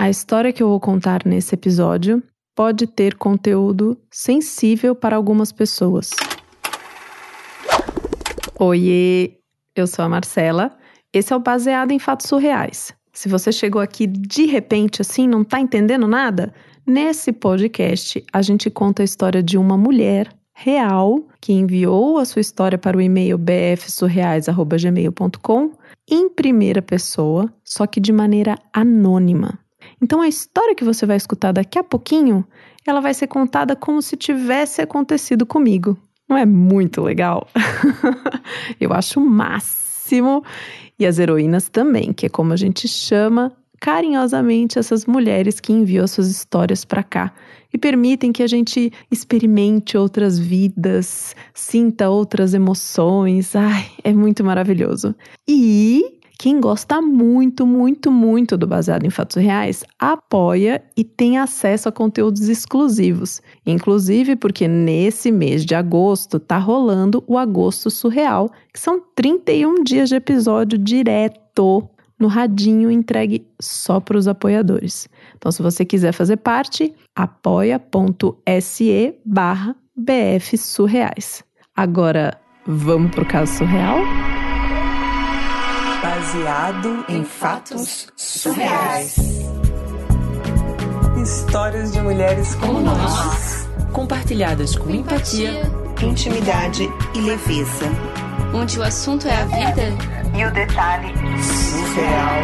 A história que eu vou contar nesse episódio pode ter conteúdo sensível para algumas pessoas. Oiê, eu sou a Marcela. Esse é o Baseado em Fatos Surreais. Se você chegou aqui de repente assim, não tá entendendo nada, nesse podcast a gente conta a história de uma mulher real que enviou a sua história para o e-mail bfsurreais@gmail.com em primeira pessoa, só que de maneira anônima. Então a história que você vai escutar daqui a pouquinho, ela vai ser contada como se tivesse acontecido comigo. Não é muito legal? Eu acho o máximo. E as heroínas também, que é como a gente chama carinhosamente essas mulheres que enviam suas histórias para cá e permitem que a gente experimente outras vidas, sinta outras emoções. Ai, é muito maravilhoso. E quem gosta muito, muito, muito do Baseado em Fatos Reais apoia e tem acesso a conteúdos exclusivos. Inclusive porque nesse mês de agosto tá rolando o Agosto Surreal, que são 31 dias de episódio direto no radinho entregue só para os apoiadores. Então, se você quiser fazer parte, apoia.se barra bfsurreais. Agora, vamos pro caso surreal? Baseado em fatos surreais. Histórias de mulheres como nós, compartilhadas com empatia, intimidade e leveza. Onde o assunto é a vida e o detalhe surreal.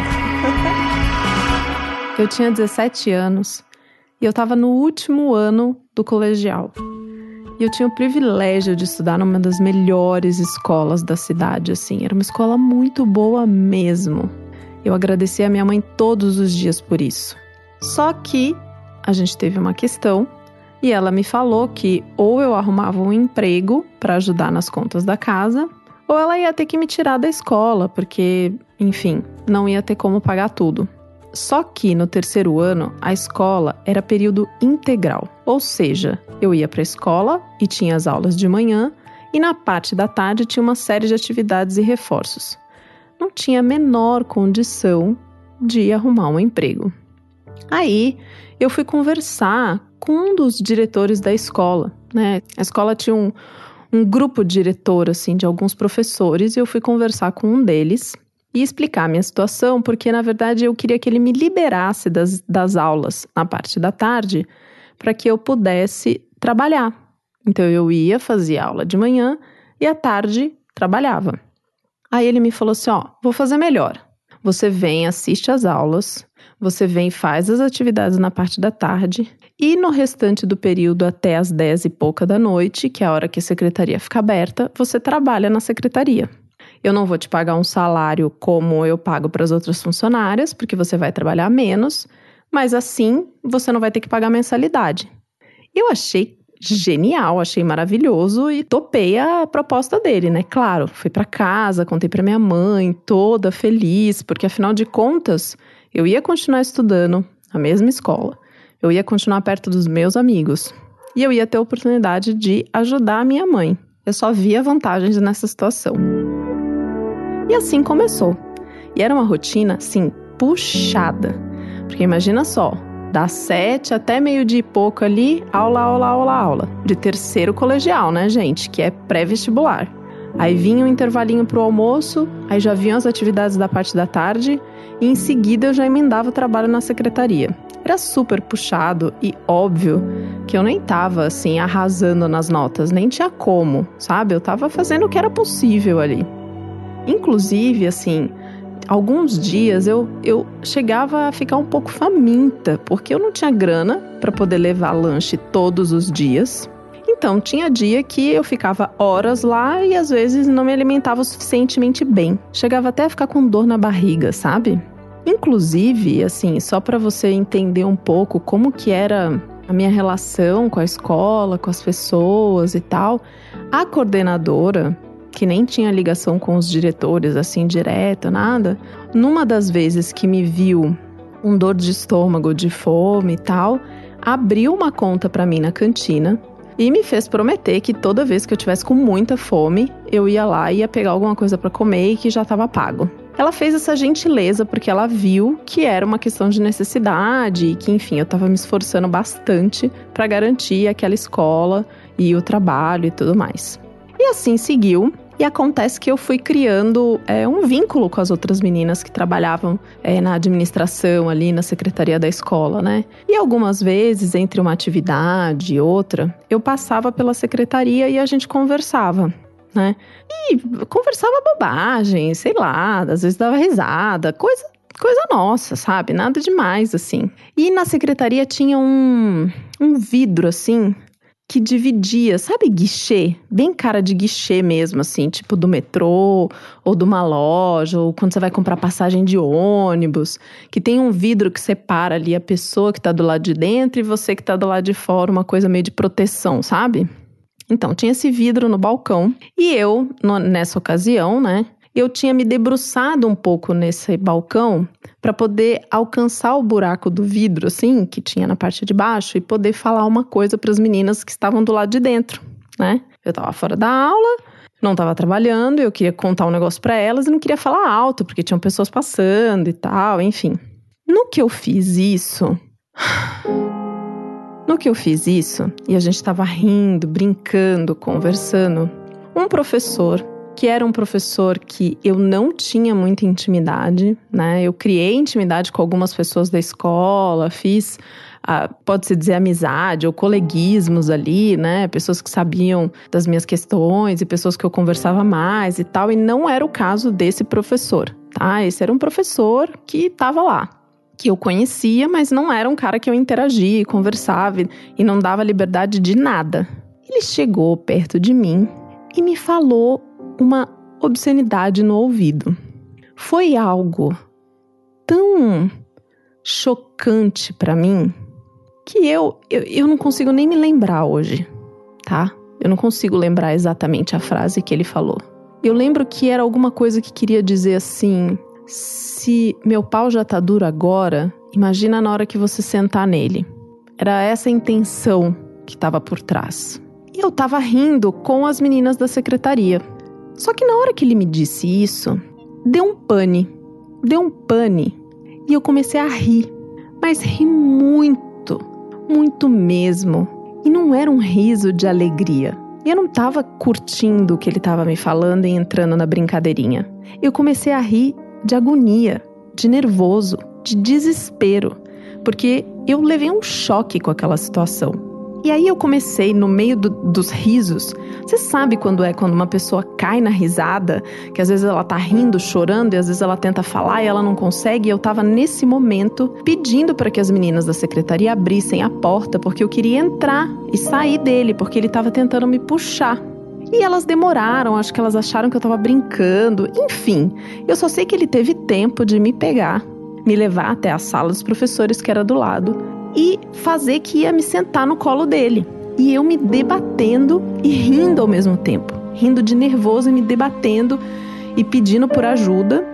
Eu tinha 17 anos e eu estava no último ano do colegial. E eu tinha o privilégio de estudar numa das melhores escolas da cidade, assim. Era uma escola muito boa mesmo. Eu agradeci a minha mãe todos os dias por isso. Só que a gente teve uma questão e ela me falou que ou eu arrumava um emprego para ajudar nas contas da casa, ou ela ia ter que me tirar da escola, porque, enfim, não ia ter como pagar tudo. Só que no terceiro ano, a escola era período integral, ou seja, eu ia para a escola e tinha as aulas de manhã, e na parte da tarde tinha uma série de atividades e reforços. Não tinha a menor condição de arrumar um emprego. Aí eu fui conversar com um dos diretores da escola, né? A escola tinha um, um grupo diretor, assim, de alguns professores, e eu fui conversar com um deles e explicar a minha situação, porque na verdade eu queria que ele me liberasse das, das aulas na parte da tarde para que eu pudesse trabalhar. Então eu ia, fazia aula de manhã e à tarde trabalhava. Aí ele me falou assim: Ó, vou fazer melhor. Você vem, assiste às aulas, você vem, faz as atividades na parte da tarde e no restante do período até as 10 e pouca da noite, que é a hora que a secretaria fica aberta, você trabalha na secretaria. Eu não vou te pagar um salário como eu pago para as outras funcionárias, porque você vai trabalhar menos, mas assim você não vai ter que pagar mensalidade. Eu achei genial, achei maravilhoso e topei a proposta dele, né? Claro, fui para casa, contei para minha mãe, toda feliz, porque afinal de contas, eu ia continuar estudando na mesma escola. Eu ia continuar perto dos meus amigos. E eu ia ter a oportunidade de ajudar a minha mãe. Eu só via vantagens nessa situação. E assim começou. E era uma rotina, assim, puxada. Porque imagina só, das sete até meio-dia e pouco ali, aula, aula, aula, aula. De terceiro colegial, né, gente? Que é pré-vestibular. Aí vinha um intervalinho pro almoço, aí já vinham as atividades da parte da tarde, e em seguida eu já emendava o trabalho na secretaria. Era super puxado e óbvio que eu nem tava assim arrasando nas notas, nem tinha como, sabe? Eu tava fazendo o que era possível ali. Inclusive, assim, alguns dias eu, eu chegava a ficar um pouco faminta, porque eu não tinha grana para poder levar lanche todos os dias. Então, tinha dia que eu ficava horas lá e às vezes não me alimentava suficientemente bem. Chegava até a ficar com dor na barriga, sabe? Inclusive, assim, só para você entender um pouco como que era a minha relação com a escola, com as pessoas e tal, a coordenadora que nem tinha ligação com os diretores assim direta, nada. Numa das vezes que me viu um dor de estômago, de fome e tal, abriu uma conta para mim na cantina e me fez prometer que toda vez que eu tivesse com muita fome, eu ia lá e ia pegar alguma coisa para comer e que já estava pago. ela fez essa gentileza porque ela viu que era uma questão de necessidade e que, enfim, eu estava me esforçando bastante para garantir aquela escola e o trabalho e tudo mais. E assim seguiu. E acontece que eu fui criando é, um vínculo com as outras meninas que trabalhavam é, na administração ali, na secretaria da escola, né? E algumas vezes, entre uma atividade e outra, eu passava pela secretaria e a gente conversava né? E conversava bobagem, sei lá, às vezes dava risada, coisa coisa nossa, sabe? Nada demais, assim. E na secretaria tinha um, um vidro, assim, que dividia, sabe, guichê? Bem cara de guichê mesmo, assim, tipo do metrô, ou de uma loja, ou quando você vai comprar passagem de ônibus, que tem um vidro que separa ali a pessoa que tá do lado de dentro e você que tá do lado de fora, uma coisa meio de proteção, sabe? Então, tinha esse vidro no balcão e eu, no, nessa ocasião, né, eu tinha me debruçado um pouco nesse balcão para poder alcançar o buraco do vidro, assim, que tinha na parte de baixo, e poder falar uma coisa para as meninas que estavam do lado de dentro, né? Eu estava fora da aula, não estava trabalhando, eu queria contar um negócio para elas e não queria falar alto, porque tinham pessoas passando e tal, enfim. No que eu fiz isso. No que eu fiz isso, e a gente estava rindo, brincando, conversando, um professor, que era um professor que eu não tinha muita intimidade, né? Eu criei intimidade com algumas pessoas da escola, fiz ah, pode-se dizer amizade ou coleguismos ali, né? Pessoas que sabiam das minhas questões e pessoas que eu conversava mais e tal, e não era o caso desse professor, tá? Esse era um professor que estava lá, que eu conhecia, mas não era um cara que eu interagia, conversava e não dava liberdade de nada. Ele chegou perto de mim e me falou uma obscenidade no ouvido. Foi algo tão chocante para mim que eu, eu, eu não consigo nem me lembrar hoje, tá? Eu não consigo lembrar exatamente a frase que ele falou. Eu lembro que era alguma coisa que queria dizer assim: se meu pau já tá duro agora, imagina na hora que você sentar nele. Era essa a intenção que estava por trás. E eu tava rindo com as meninas da secretaria. Só que na hora que ele me disse isso, deu um pane. Deu um pane. E eu comecei a rir. Mas ri muito. Muito mesmo. E não era um riso de alegria. Eu não tava curtindo o que ele tava me falando e entrando na brincadeirinha. Eu comecei a rir de agonia, de nervoso, de desespero, porque eu levei um choque com aquela situação. E aí eu comecei, no meio do, dos risos, você sabe quando é quando uma pessoa cai na risada, que às vezes ela tá rindo, chorando, e às vezes ela tenta falar e ela não consegue. E eu tava nesse momento pedindo para que as meninas da secretaria abrissem a porta, porque eu queria entrar e sair dele, porque ele tava tentando me puxar. E elas demoraram, acho que elas acharam que eu tava brincando. Enfim, eu só sei que ele teve tempo de me pegar, me levar até a sala dos professores, que era do lado, e fazer que ia me sentar no colo dele. E eu me debatendo e rindo ao mesmo tempo. Rindo de nervoso e me debatendo e pedindo por ajuda.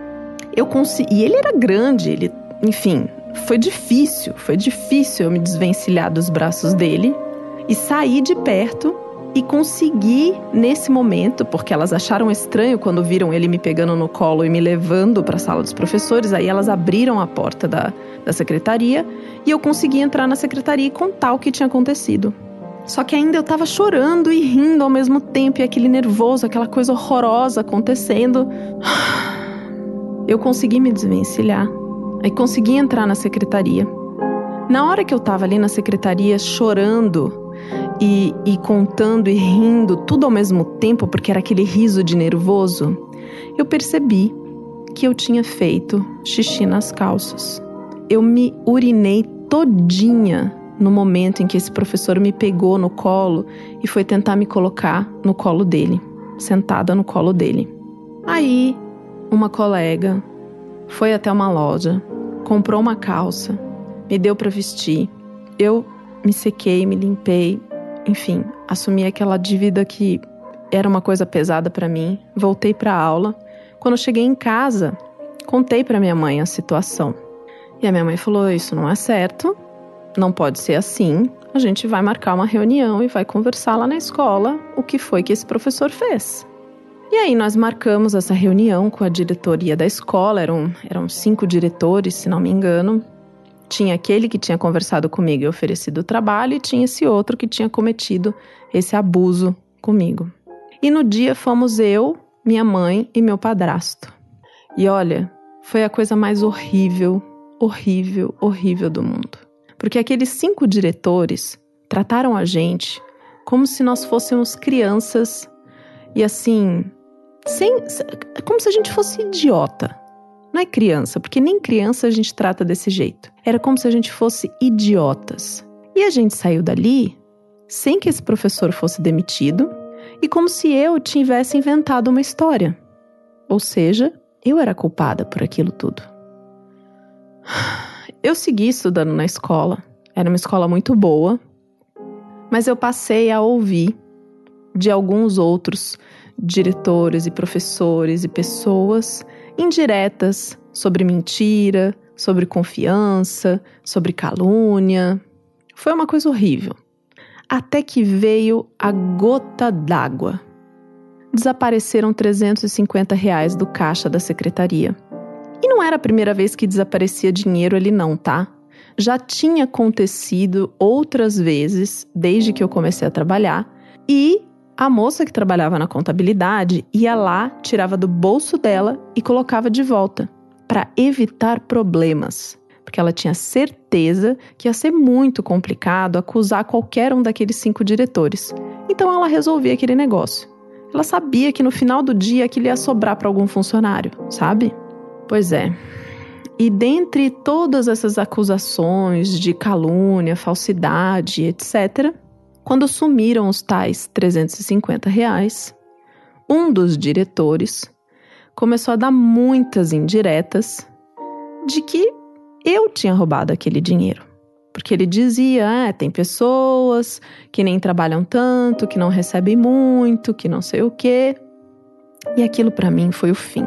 Eu consegui. E ele era grande, ele. Enfim, foi difícil, foi difícil eu me desvencilhar dos braços dele e sair de perto e consegui, nesse momento, porque elas acharam estranho quando viram ele me pegando no colo e me levando para a sala dos professores, aí elas abriram a porta da, da secretaria e eu consegui entrar na secretaria e contar o que tinha acontecido. Só que ainda eu estava chorando e rindo ao mesmo tempo, e aquele nervoso, aquela coisa horrorosa acontecendo. Eu consegui me desvencilhar. Aí consegui entrar na secretaria. Na hora que eu estava ali na secretaria chorando, e, e contando e rindo tudo ao mesmo tempo, porque era aquele riso de nervoso, eu percebi que eu tinha feito xixi nas calças. Eu me urinei todinha no momento em que esse professor me pegou no colo e foi tentar me colocar no colo dele, sentada no colo dele. Aí, uma colega foi até uma loja, comprou uma calça, me deu para vestir. Eu me sequei, me limpei, enfim, assumi aquela dívida que era uma coisa pesada para mim. Voltei para aula. Quando cheguei em casa, contei para minha mãe a situação. E a minha mãe falou: Isso não é certo, não pode ser assim. A gente vai marcar uma reunião e vai conversar lá na escola o que foi que esse professor fez. E aí nós marcamos essa reunião com a diretoria da escola, eram, eram cinco diretores, se não me engano. Tinha aquele que tinha conversado comigo e oferecido o trabalho, e tinha esse outro que tinha cometido esse abuso comigo. E no dia fomos eu, minha mãe e meu padrasto. E olha, foi a coisa mais horrível, horrível, horrível do mundo. Porque aqueles cinco diretores trataram a gente como se nós fôssemos crianças e assim, sem, como se a gente fosse idiota. Não é criança, porque nem criança a gente trata desse jeito. Era como se a gente fosse idiotas. E a gente saiu dali sem que esse professor fosse demitido e como se eu tivesse inventado uma história. Ou seja, eu era culpada por aquilo tudo. Eu segui estudando na escola. Era uma escola muito boa, mas eu passei a ouvir de alguns outros diretores e professores e pessoas indiretas sobre mentira, sobre confiança, sobre calúnia. Foi uma coisa horrível. Até que veio a gota d'água. Desapareceram 350 reais do caixa da secretaria. E não era a primeira vez que desaparecia dinheiro ali, não, tá? Já tinha acontecido outras vezes desde que eu comecei a trabalhar e a moça que trabalhava na contabilidade ia lá, tirava do bolso dela e colocava de volta, para evitar problemas. Porque ela tinha certeza que ia ser muito complicado acusar qualquer um daqueles cinco diretores. Então ela resolvia aquele negócio. Ela sabia que no final do dia aquilo ia sobrar para algum funcionário, sabe? Pois é. E dentre todas essas acusações de calúnia, falsidade, etc., quando sumiram os tais 350 reais, um dos diretores começou a dar muitas indiretas de que eu tinha roubado aquele dinheiro. Porque ele dizia: ah, tem pessoas que nem trabalham tanto, que não recebem muito, que não sei o quê. E aquilo para mim foi o fim.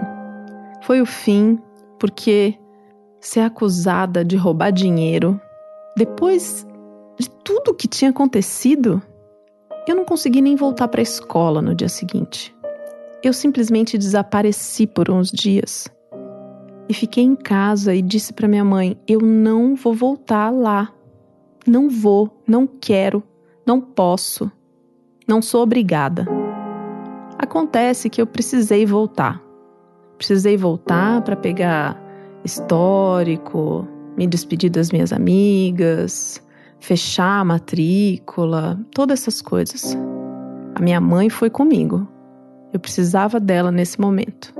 Foi o fim porque ser acusada de roubar dinheiro depois de tudo que tinha acontecido, eu não consegui nem voltar para a escola no dia seguinte. Eu simplesmente desapareci por uns dias. E fiquei em casa e disse para minha mãe: "Eu não vou voltar lá. Não vou, não quero, não posso. Não sou obrigada." Acontece que eu precisei voltar. Precisei voltar para pegar histórico, me despedir das minhas amigas, fechar a matrícula, todas essas coisas. A minha mãe foi comigo. Eu precisava dela nesse momento.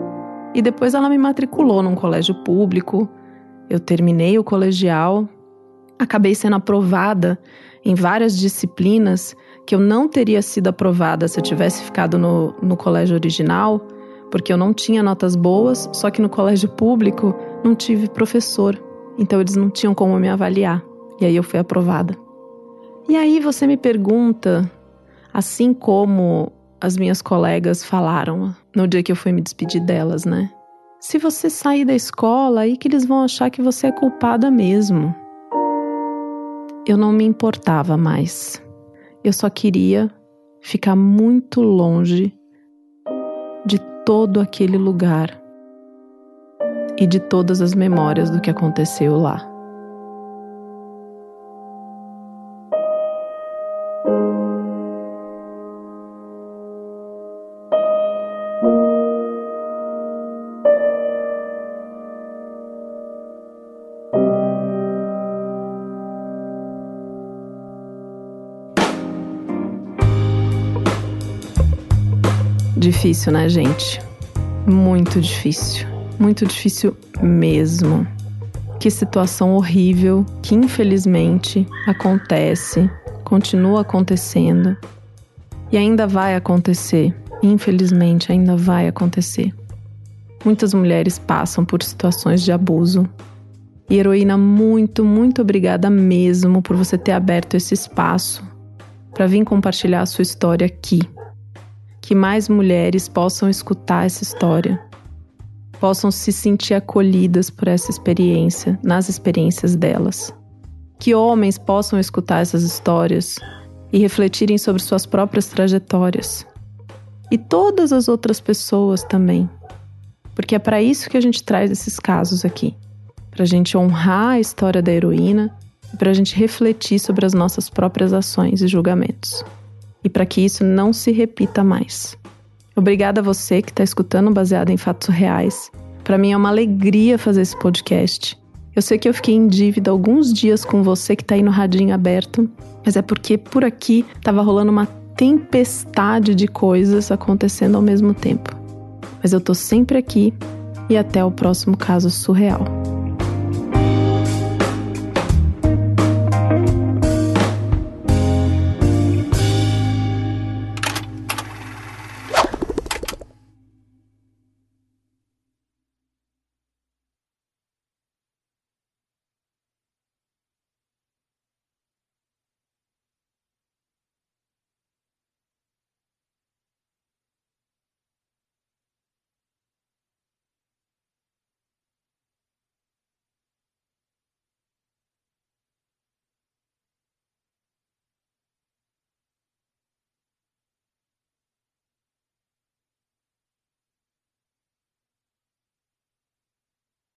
E depois ela me matriculou num colégio público. Eu terminei o colegial, acabei sendo aprovada em várias disciplinas que eu não teria sido aprovada se eu tivesse ficado no, no colégio original, porque eu não tinha notas boas, só que no colégio público não tive professor, então eles não tinham como me avaliar. E aí eu fui aprovada. E aí você me pergunta, assim como as minhas colegas falaram no dia que eu fui me despedir delas, né? Se você sair da escola, aí que eles vão achar que você é culpada mesmo. Eu não me importava mais. Eu só queria ficar muito longe todo aquele lugar e de todas as memórias do que aconteceu lá. Difícil, né, gente? Muito difícil. Muito difícil mesmo. Que situação horrível que infelizmente acontece, continua acontecendo e ainda vai acontecer. Infelizmente, ainda vai acontecer. Muitas mulheres passam por situações de abuso. E heroína, muito, muito obrigada mesmo por você ter aberto esse espaço para vir compartilhar a sua história aqui. Que mais mulheres possam escutar essa história possam se sentir acolhidas por essa experiência, nas experiências delas. Que homens possam escutar essas histórias e refletirem sobre suas próprias trajetórias. e todas as outras pessoas também. Porque é para isso que a gente traz esses casos aqui para a gente honrar a história da heroína e para a gente refletir sobre as nossas próprias ações e julgamentos. E para que isso não se repita mais. Obrigada a você que está escutando baseado em fatos reais. Para mim é uma alegria fazer esse podcast. Eu sei que eu fiquei em dívida alguns dias com você que está aí no radinho aberto, mas é porque por aqui estava rolando uma tempestade de coisas acontecendo ao mesmo tempo. Mas eu tô sempre aqui e até o próximo caso surreal.